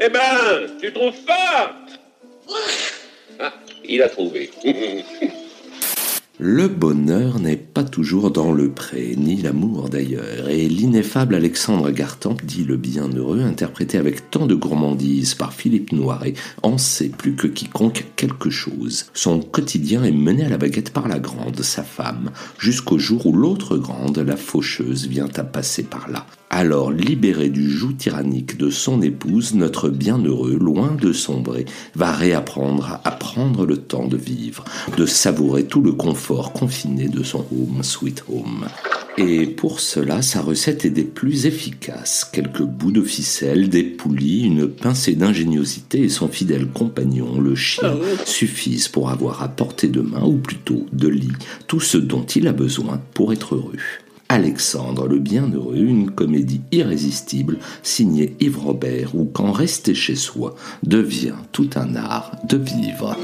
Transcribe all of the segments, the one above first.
Eh ben, tu trouves pas? Ah, il a trouvé. Le bonheur n'est pas toujours dans le pré, ni l'amour d'ailleurs, et l'ineffable Alexandre Gartemp, dit le bienheureux, interprété avec tant de gourmandise par Philippe Noiret, en sait plus que quiconque quelque chose. Son quotidien est mené à la baguette par la grande, sa femme, jusqu'au jour où l'autre grande, la faucheuse, vient à passer par là. Alors, libéré du joug tyrannique de son épouse, notre bienheureux, loin de sombrer, va réapprendre à prendre le temps de vivre, de savourer tout le confort confiné de son home sweet home. Et pour cela, sa recette est des plus efficaces. Quelques bouts de ficelle, des poulies, une pincée d'ingéniosité et son fidèle compagnon, le chien, suffisent pour avoir à portée de main, ou plutôt de lit, tout ce dont il a besoin pour être heureux. Alexandre le Bienheureux, une comédie irrésistible signée Yves Robert où quand rester chez soi devient tout un art de vivre.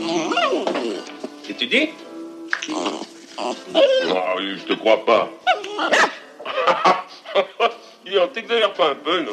Et tu dis? Non, je te crois pas. Il en t'exagère pas un peu, non?